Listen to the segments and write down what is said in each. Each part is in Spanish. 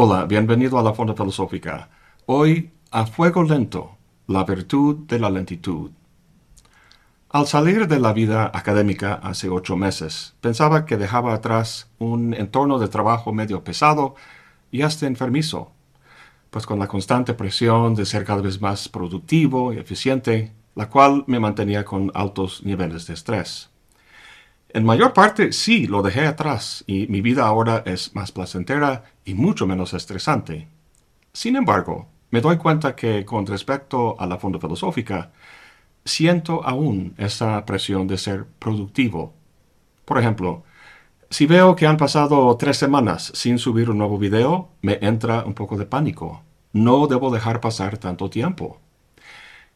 Hola, bienvenido a la Fonda Filosófica. Hoy, a fuego lento, la virtud de la lentitud. Al salir de la vida académica hace ocho meses, pensaba que dejaba atrás un entorno de trabajo medio pesado y hasta enfermizo, pues con la constante presión de ser cada vez más productivo y eficiente, la cual me mantenía con altos niveles de estrés. En mayor parte sí lo dejé atrás y mi vida ahora es más placentera y mucho menos estresante. Sin embargo, me doy cuenta que con respecto a la fonda filosófica, siento aún esa presión de ser productivo. Por ejemplo, si veo que han pasado tres semanas sin subir un nuevo video, me entra un poco de pánico. No debo dejar pasar tanto tiempo.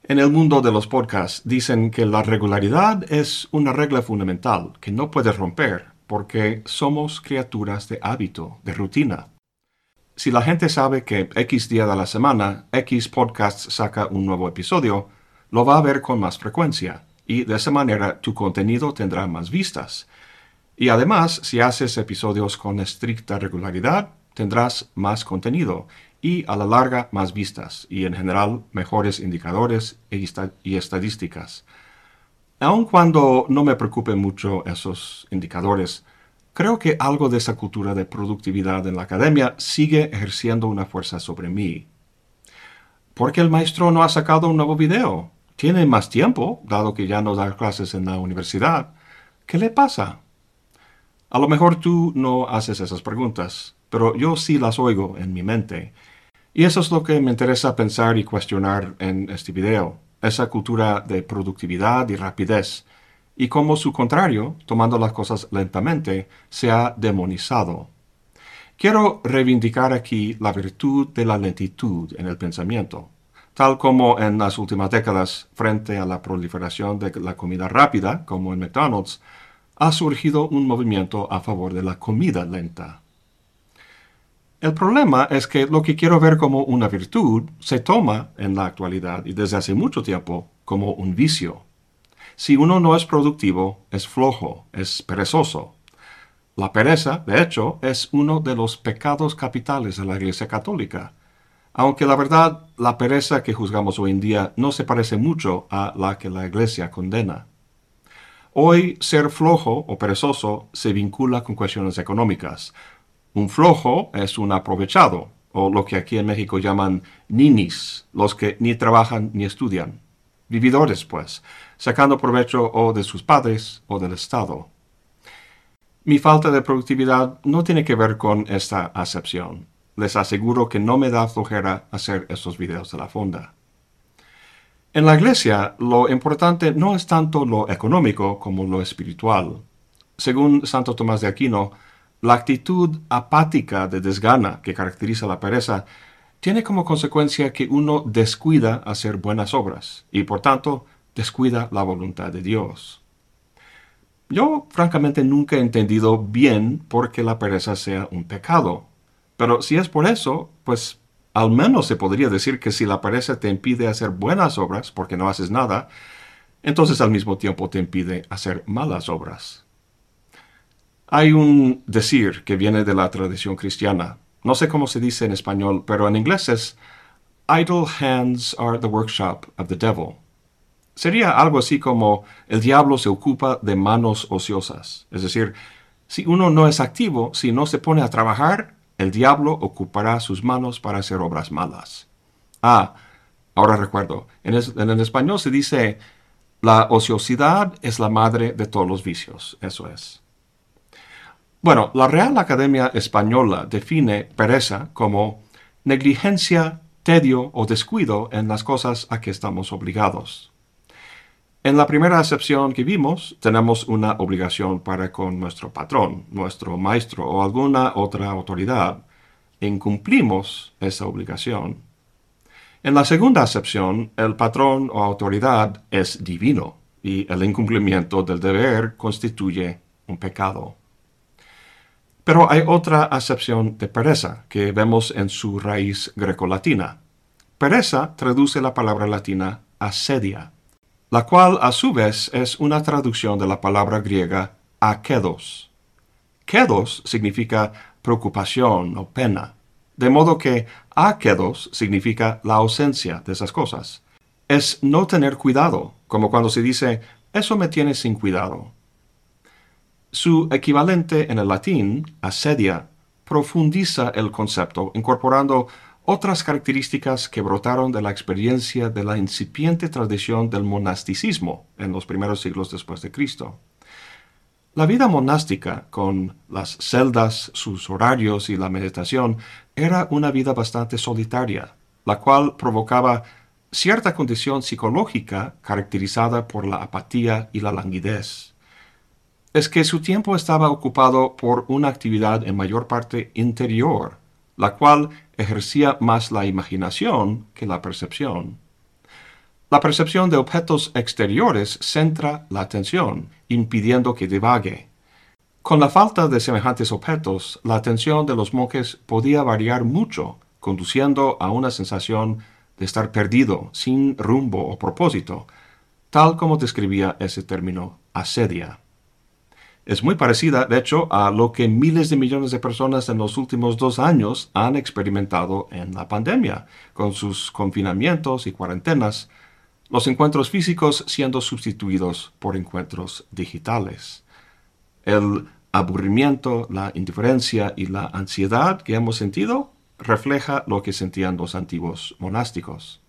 En el mundo de los podcasts dicen que la regularidad es una regla fundamental que no puedes romper porque somos criaturas de hábito, de rutina. Si la gente sabe que X día de la semana X podcast saca un nuevo episodio, lo va a ver con más frecuencia y de esa manera tu contenido tendrá más vistas. Y además, si haces episodios con estricta regularidad, tendrás más contenido y a la larga más vistas y en general mejores indicadores y estadísticas. Aun cuando no me preocupen mucho esos indicadores, creo que algo de esa cultura de productividad en la academia sigue ejerciendo una fuerza sobre mí. ¿Por qué el maestro no ha sacado un nuevo video? Tiene más tiempo, dado que ya no da clases en la universidad. ¿Qué le pasa? A lo mejor tú no haces esas preguntas, pero yo sí las oigo en mi mente y eso es lo que me interesa pensar y cuestionar en este video, esa cultura de productividad y rapidez, y cómo su contrario, tomando las cosas lentamente, se ha demonizado. Quiero reivindicar aquí la virtud de la lentitud en el pensamiento, tal como en las últimas décadas, frente a la proliferación de la comida rápida, como en McDonald's, ha surgido un movimiento a favor de la comida lenta. El problema es que lo que quiero ver como una virtud se toma en la actualidad y desde hace mucho tiempo como un vicio. Si uno no es productivo, es flojo, es perezoso. La pereza, de hecho, es uno de los pecados capitales de la Iglesia Católica, aunque la verdad, la pereza que juzgamos hoy en día no se parece mucho a la que la Iglesia condena. Hoy ser flojo o perezoso se vincula con cuestiones económicas, un flojo es un aprovechado, o lo que aquí en México llaman ninis, los que ni trabajan ni estudian. Vividores, pues, sacando provecho o de sus padres o del Estado. Mi falta de productividad no tiene que ver con esta acepción. Les aseguro que no me da flojera hacer estos videos de la fonda. En la iglesia, lo importante no es tanto lo económico como lo espiritual. Según Santo Tomás de Aquino, la actitud apática de desgana que caracteriza la pereza tiene como consecuencia que uno descuida hacer buenas obras y por tanto descuida la voluntad de Dios. Yo francamente nunca he entendido bien por qué la pereza sea un pecado, pero si es por eso, pues al menos se podría decir que si la pereza te impide hacer buenas obras porque no haces nada, entonces al mismo tiempo te impide hacer malas obras. Hay un decir que viene de la tradición cristiana. No sé cómo se dice en español, pero en inglés es Idle hands are the workshop of the devil. Sería algo así como el diablo se ocupa de manos ociosas. Es decir, si uno no es activo, si no se pone a trabajar, el diablo ocupará sus manos para hacer obras malas. Ah, ahora recuerdo, en, el español se dice, la ociosidad es la madre de todos los vicios. Eso es. Bueno, la Real Academia Española define pereza como negligencia, tedio o descuido en las cosas a que estamos obligados. En la primera acepción que vimos, tenemos una obligación para con nuestro patrón, nuestro maestro o alguna otra autoridad. Incumplimos esa obligación. En la segunda acepción, el patrón o autoridad es divino y el incumplimiento del deber constituye un pecado. Pero hay otra acepción de pereza que vemos en su raíz grecolatina. Pereza traduce la palabra latina asedia, la cual a su vez es una traducción de la palabra griega akedos. Kedos significa preocupación o pena, De modo que akedos significa la ausencia de esas cosas. Es no tener cuidado, como cuando se dice, eso me tiene sin cuidado. Su equivalente en el latín, asedia, profundiza el concepto, incorporando otras características que brotaron de la experiencia de la incipiente tradición del monasticismo en los primeros siglos después de Cristo. La vida monástica, con las celdas, sus horarios y la meditación, era una vida bastante solitaria, la cual provocaba cierta condición psicológica caracterizada por la apatía y la languidez. Es que su tiempo estaba ocupado por una actividad en mayor parte interior, la cual ejercía más la imaginación que la percepción. La percepción de objetos exteriores centra la atención, impidiendo que divague. Con la falta de semejantes objetos, la atención de los monjes podía variar mucho, conduciendo a una sensación de estar perdido, sin rumbo o propósito, tal como describía ese término asedia. Es muy parecida, de hecho, a lo que miles de millones de personas en los últimos dos años han experimentado en la pandemia, con sus confinamientos y cuarentenas, los encuentros físicos siendo sustituidos por encuentros digitales. El aburrimiento, la indiferencia y la ansiedad que hemos sentido refleja lo que sentían los antiguos monásticos.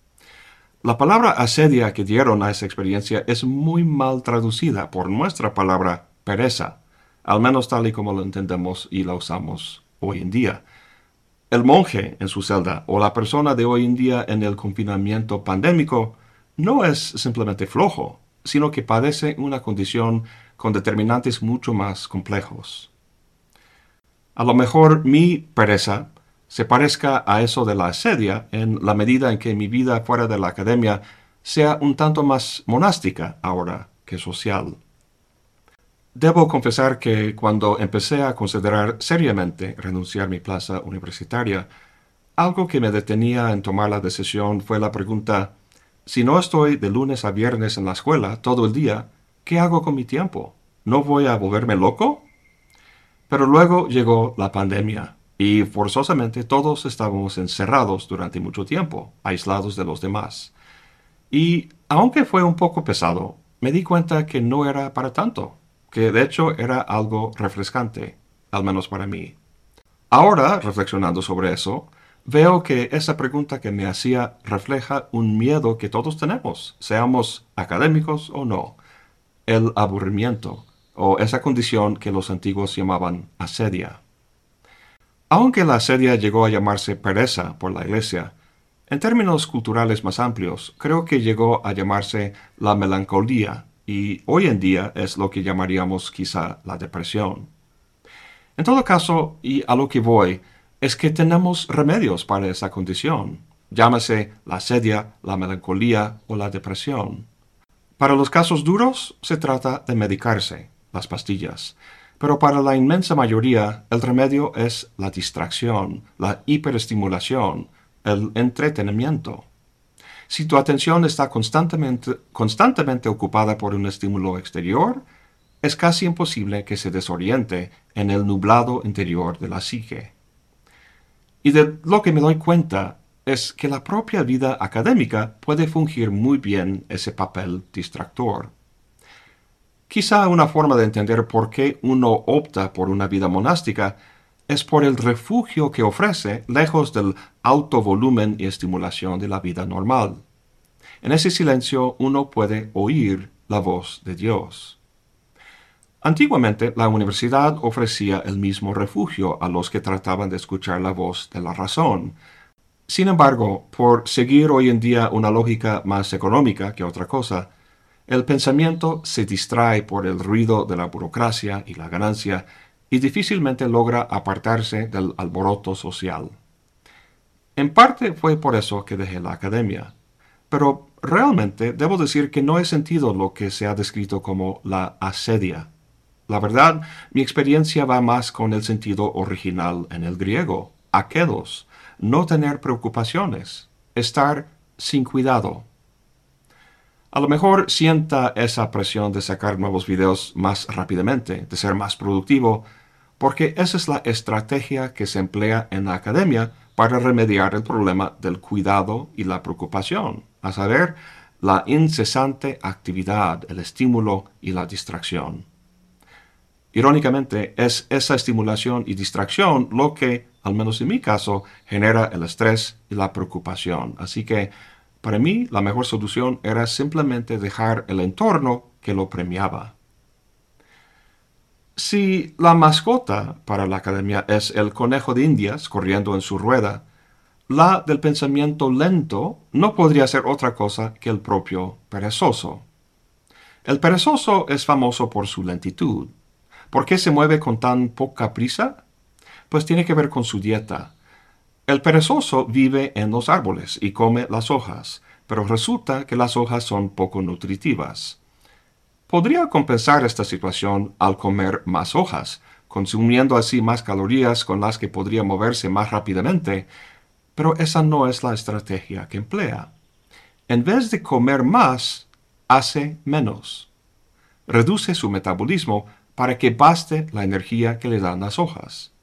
La palabra asedia que dieron a esa experiencia es muy mal traducida por nuestra palabra pereza, al menos tal y como lo entendemos y la usamos hoy en día. El monje en su celda o la persona de hoy en día en el confinamiento pandémico no es simplemente flojo, sino que padece una condición con determinantes mucho más complejos. A lo mejor mi pereza se parezca a eso de la asedia en la medida en que mi vida fuera de la academia sea un tanto más monástica ahora que social. Debo confesar que cuando empecé a considerar seriamente renunciar mi plaza universitaria, algo que me detenía en tomar la decisión fue la pregunta si no estoy de lunes a viernes en la escuela todo el día, ¿qué hago con mi tiempo? ¿No voy a volverme loco? Pero luego llegó la pandemia y forzosamente todos estábamos encerrados durante mucho tiempo, aislados de los demás. Y aunque fue un poco pesado, me di cuenta que no era para tanto, que de hecho era algo refrescante, al menos para mí. Ahora, reflexionando sobre eso, veo que esa pregunta que me hacía refleja un miedo que todos tenemos, seamos académicos o no, el aburrimiento, o esa condición que los antiguos llamaban asedia. Aunque la asedia llegó a llamarse pereza por la Iglesia, en términos culturales más amplios, creo que llegó a llamarse la melancolía, y hoy en día es lo que llamaríamos quizá la depresión. En todo caso, y a lo que voy, es que tenemos remedios para esa condición, llámese la sedia, la melancolía o la depresión. Para los casos duros se trata de medicarse, las pastillas, pero para la inmensa mayoría el remedio es la distracción, la hiperestimulación, el entretenimiento. Si tu atención está constantemente, constantemente ocupada por un estímulo exterior, es casi imposible que se desoriente en el nublado interior de la psique. Y de lo que me doy cuenta es que la propia vida académica puede fungir muy bien ese papel distractor. Quizá una forma de entender por qué uno opta por una vida monástica es por el refugio que ofrece lejos del alto volumen y estimulación de la vida normal. En ese silencio uno puede oír la voz de Dios. Antiguamente la universidad ofrecía el mismo refugio a los que trataban de escuchar la voz de la razón. Sin embargo, por seguir hoy en día una lógica más económica que otra cosa, el pensamiento se distrae por el ruido de la burocracia y la ganancia y difícilmente logra apartarse del alboroto social. En parte fue por eso que dejé la academia, pero realmente debo decir que no he sentido lo que se ha descrito como la asedia la verdad, mi experiencia va más con el sentido original en el griego, aquedos, no tener preocupaciones, estar sin cuidado. A lo mejor sienta esa presión de sacar nuevos videos más rápidamente, de ser más productivo, porque esa es la estrategia que se emplea en la academia para remediar el problema del cuidado y la preocupación, a saber, la incesante actividad, el estímulo y la distracción. Irónicamente, es esa estimulación y distracción lo que, al menos en mi caso, genera el estrés y la preocupación. Así que, para mí, la mejor solución era simplemente dejar el entorno que lo premiaba. Si la mascota para la academia es el conejo de Indias corriendo en su rueda, la del pensamiento lento no podría ser otra cosa que el propio perezoso. El perezoso es famoso por su lentitud, ¿Por qué se mueve con tan poca prisa? Pues tiene que ver con su dieta. El perezoso vive en los árboles y come las hojas, pero resulta que las hojas son poco nutritivas. Podría compensar esta situación al comer más hojas, consumiendo así más calorías con las que podría moverse más rápidamente, pero esa no es la estrategia que emplea. En vez de comer más, hace menos. Reduce su metabolismo para que baste la energía que le dan las hojas.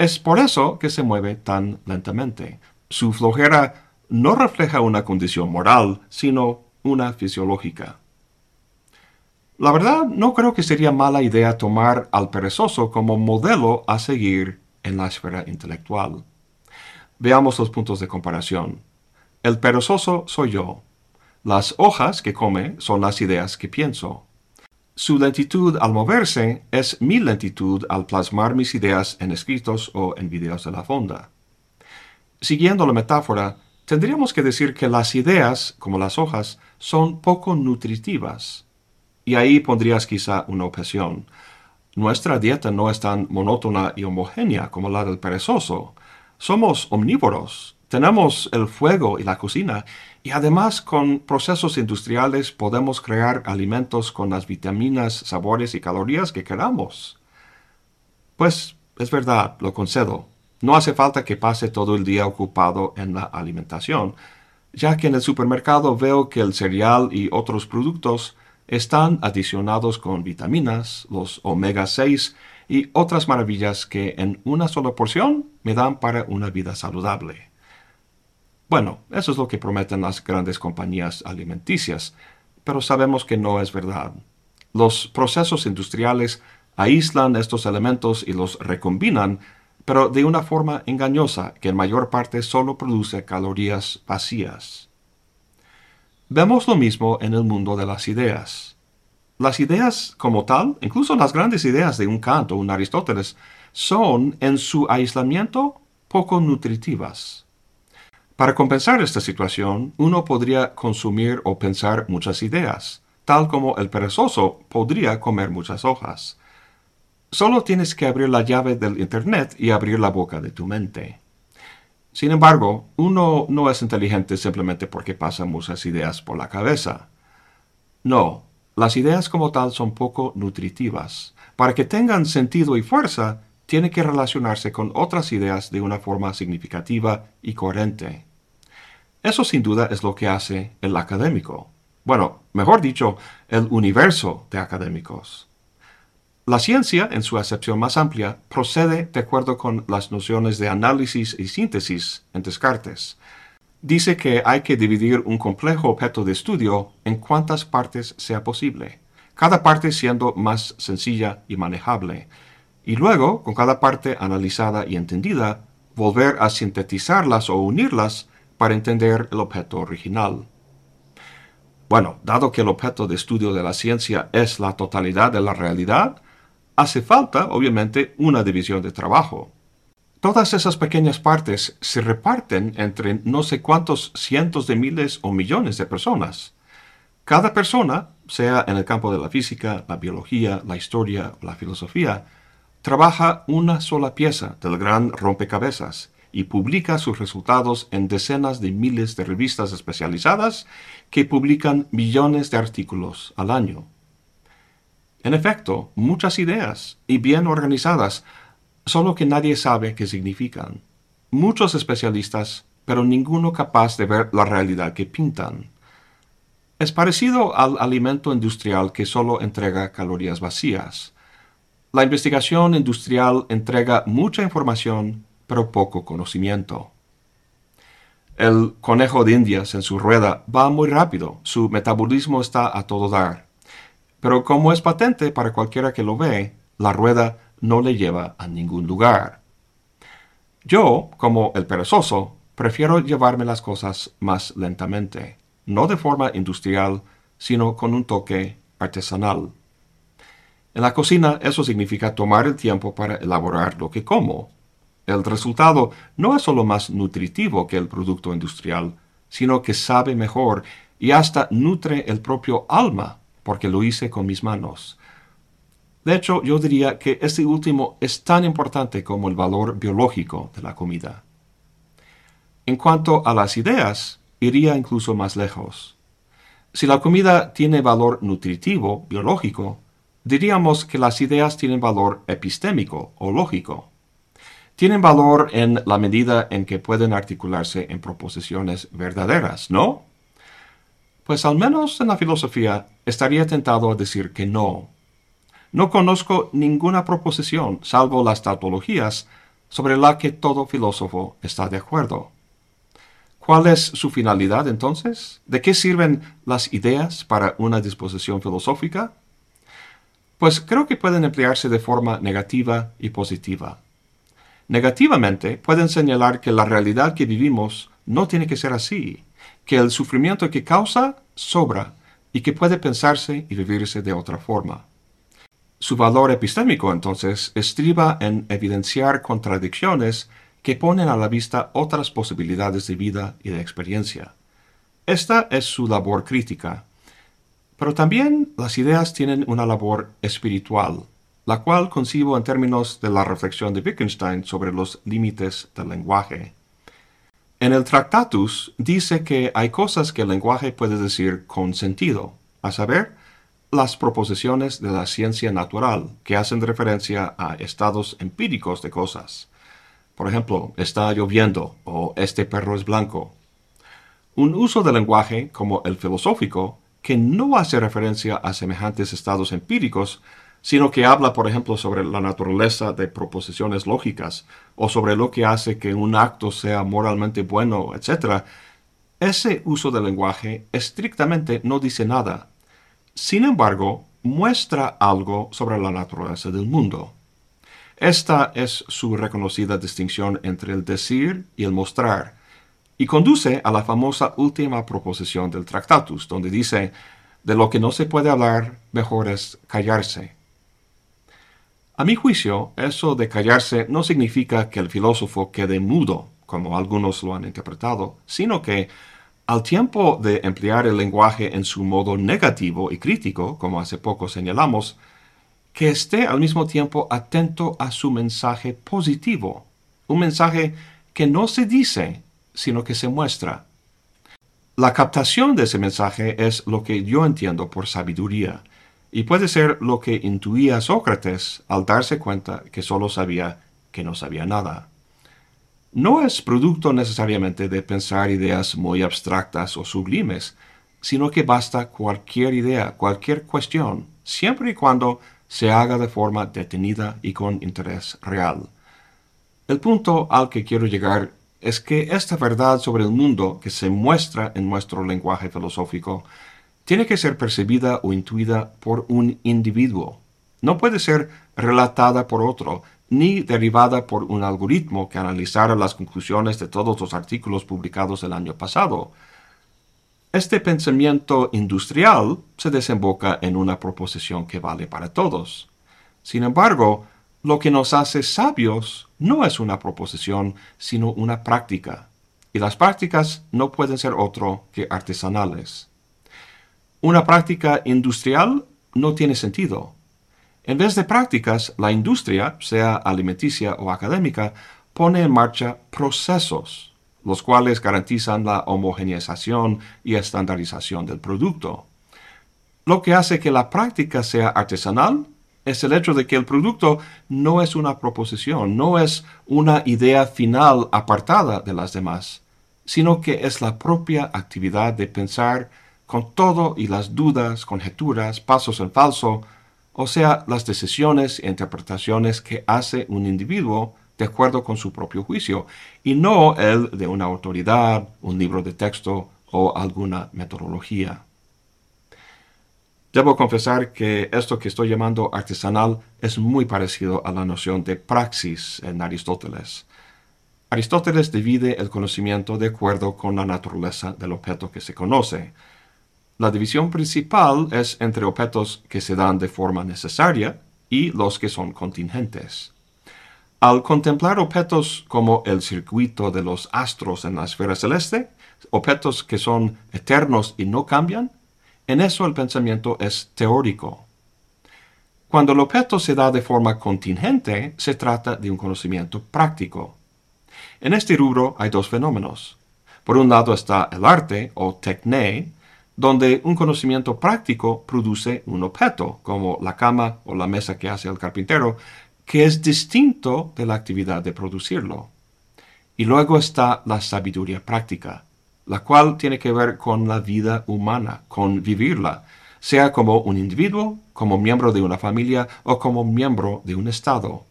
Es por eso que se mueve tan lentamente. Su flojera no refleja una condición moral, sino una fisiológica. La verdad, no creo que sería mala idea tomar al perezoso como modelo a seguir en la esfera intelectual. Veamos los puntos de comparación. El perezoso soy yo. Las hojas que come son las ideas que pienso. Su lentitud al moverse es mi lentitud al plasmar mis ideas en escritos o en videos de la fonda. Siguiendo la metáfora, tendríamos que decir que las ideas, como las hojas, son poco nutritivas. Y ahí pondrías quizá una objeción. Nuestra dieta no es tan monótona y homogénea como la del perezoso. Somos omnívoros, tenemos el fuego y la cocina y además con procesos industriales podemos crear alimentos con las vitaminas, sabores y calorías que queramos. Pues es verdad, lo concedo. No hace falta que pase todo el día ocupado en la alimentación, ya que en el supermercado veo que el cereal y otros productos están adicionados con vitaminas, los omega 6 y otras maravillas que en una sola porción me dan para una vida saludable. Bueno, eso es lo que prometen las grandes compañías alimenticias, pero sabemos que no es verdad. Los procesos industriales aíslan estos elementos y los recombinan, pero de una forma engañosa que en mayor parte solo produce calorías vacías. Vemos lo mismo en el mundo de las ideas. Las ideas como tal, incluso las grandes ideas de un Kant o un Aristóteles, son en su aislamiento poco nutritivas. Para compensar esta situación, uno podría consumir o pensar muchas ideas, tal como el perezoso podría comer muchas hojas. Solo tienes que abrir la llave del Internet y abrir la boca de tu mente. Sin embargo, uno no es inteligente simplemente porque pasa muchas ideas por la cabeza. No, las ideas como tal son poco nutritivas. Para que tengan sentido y fuerza, tiene que relacionarse con otras ideas de una forma significativa y coherente. Eso sin duda es lo que hace el académico. Bueno, mejor dicho, el universo de académicos. La ciencia, en su acepción más amplia, procede de acuerdo con las nociones de análisis y síntesis en Descartes. Dice que hay que dividir un complejo objeto de estudio en cuantas partes sea posible, cada parte siendo más sencilla y manejable, y luego, con cada parte analizada y entendida, volver a sintetizarlas o unirlas para entender el objeto original. Bueno, dado que el objeto de estudio de la ciencia es la totalidad de la realidad, hace falta, obviamente, una división de trabajo. Todas esas pequeñas partes se reparten entre no sé cuántos cientos de miles o millones de personas. Cada persona, sea en el campo de la física, la biología, la historia o la filosofía, trabaja una sola pieza del gran rompecabezas y publica sus resultados en decenas de miles de revistas especializadas que publican millones de artículos al año. En efecto, muchas ideas y bien organizadas, solo que nadie sabe qué significan. Muchos especialistas, pero ninguno capaz de ver la realidad que pintan. Es parecido al alimento industrial que solo entrega calorías vacías. La investigación industrial entrega mucha información pero poco conocimiento. El conejo de Indias en su rueda va muy rápido, su metabolismo está a todo dar. Pero como es patente para cualquiera que lo ve, la rueda no le lleva a ningún lugar. Yo, como el perezoso, prefiero llevarme las cosas más lentamente, no de forma industrial, sino con un toque artesanal. En la cocina eso significa tomar el tiempo para elaborar lo que como. El resultado no es solo más nutritivo que el producto industrial, sino que sabe mejor y hasta nutre el propio alma, porque lo hice con mis manos. De hecho, yo diría que este último es tan importante como el valor biológico de la comida. En cuanto a las ideas, iría incluso más lejos. Si la comida tiene valor nutritivo, biológico, diríamos que las ideas tienen valor epistémico o lógico. Tienen valor en la medida en que pueden articularse en proposiciones verdaderas, ¿no? Pues al menos en la filosofía estaría tentado a decir que no. No conozco ninguna proposición, salvo las tautologías, sobre la que todo filósofo está de acuerdo. ¿Cuál es su finalidad entonces? ¿De qué sirven las ideas para una disposición filosófica? Pues creo que pueden emplearse de forma negativa y positiva. Negativamente pueden señalar que la realidad que vivimos no tiene que ser así, que el sufrimiento que causa sobra y que puede pensarse y vivirse de otra forma. Su valor epistémico entonces estriba en evidenciar contradicciones que ponen a la vista otras posibilidades de vida y de experiencia. Esta es su labor crítica. Pero también las ideas tienen una labor espiritual, la cual concibo en términos de la reflexión de Wittgenstein sobre los límites del lenguaje. En el Tractatus dice que hay cosas que el lenguaje puede decir con sentido, a saber, las proposiciones de la ciencia natural que hacen referencia a estados empíricos de cosas. Por ejemplo, está lloviendo o este perro es blanco. Un uso del lenguaje, como el filosófico, que no hace referencia a semejantes estados empíricos, sino que habla, por ejemplo, sobre la naturaleza de proposiciones lógicas o sobre lo que hace que un acto sea moralmente bueno, etc., ese uso del lenguaje estrictamente no dice nada. Sin embargo, muestra algo sobre la naturaleza del mundo. Esta es su reconocida distinción entre el decir y el mostrar, y conduce a la famosa última proposición del Tractatus, donde dice, de lo que no se puede hablar, mejor es callarse. A mi juicio, eso de callarse no significa que el filósofo quede mudo, como algunos lo han interpretado, sino que, al tiempo de emplear el lenguaje en su modo negativo y crítico, como hace poco señalamos, que esté al mismo tiempo atento a su mensaje positivo, un mensaje que no se dice, sino que se muestra. La captación de ese mensaje es lo que yo entiendo por sabiduría, y puede ser lo que intuía Sócrates al darse cuenta que solo sabía que no sabía nada. No es producto necesariamente de pensar ideas muy abstractas o sublimes, sino que basta cualquier idea, cualquier cuestión, siempre y cuando se haga de forma detenida y con interés real. El punto al que quiero llegar es que esta verdad sobre el mundo que se muestra en nuestro lenguaje filosófico tiene que ser percibida o intuida por un individuo. No puede ser relatada por otro, ni derivada por un algoritmo que analizara las conclusiones de todos los artículos publicados el año pasado. Este pensamiento industrial se desemboca en una proposición que vale para todos. Sin embargo, lo que nos hace sabios no es una proposición, sino una práctica. Y las prácticas no pueden ser otro que artesanales. Una práctica industrial no tiene sentido. En vez de prácticas, la industria, sea alimenticia o académica, pone en marcha procesos los cuales garantizan la homogeneización y estandarización del producto. Lo que hace que la práctica sea artesanal es el hecho de que el producto no es una proposición, no es una idea final apartada de las demás, sino que es la propia actividad de pensar con todo y las dudas, conjeturas, pasos en falso, o sea, las decisiones e interpretaciones que hace un individuo de acuerdo con su propio juicio, y no el de una autoridad, un libro de texto o alguna metodología. Debo confesar que esto que estoy llamando artesanal es muy parecido a la noción de praxis en Aristóteles. Aristóteles divide el conocimiento de acuerdo con la naturaleza del objeto que se conoce. La división principal es entre objetos que se dan de forma necesaria y los que son contingentes. Al contemplar objetos como el circuito de los astros en la esfera celeste, objetos que son eternos y no cambian, en eso el pensamiento es teórico. Cuando el objeto se da de forma contingente, se trata de un conocimiento práctico. En este rubro hay dos fenómenos. Por un lado está el arte o techné, donde un conocimiento práctico produce un objeto, como la cama o la mesa que hace el carpintero, que es distinto de la actividad de producirlo. Y luego está la sabiduría práctica, la cual tiene que ver con la vida humana, con vivirla, sea como un individuo, como miembro de una familia o como miembro de un Estado.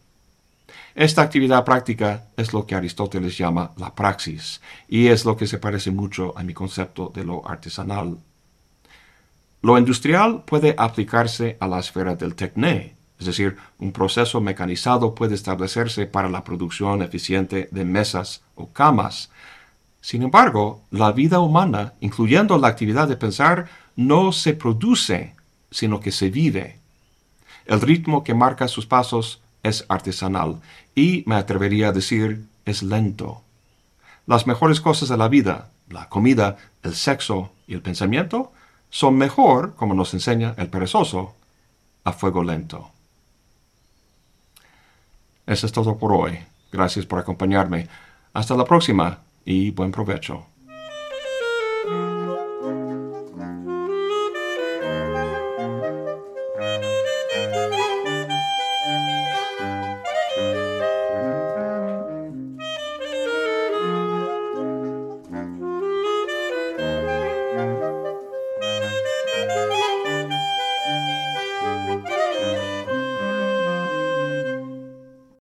Esta actividad práctica es lo que Aristóteles llama la praxis, y es lo que se parece mucho a mi concepto de lo artesanal. Lo industrial puede aplicarse a la esfera del tecné, es decir, un proceso mecanizado puede establecerse para la producción eficiente de mesas o camas, sin embargo, la vida humana, incluyendo la actividad de pensar, no se produce, sino que se vive. El ritmo que marca sus pasos es artesanal y, me atrevería a decir, es lento. Las mejores cosas de la vida, la comida, el sexo y el pensamiento, son mejor, como nos enseña el perezoso, a fuego lento. Eso es todo por hoy. Gracias por acompañarme. Hasta la próxima y buen provecho.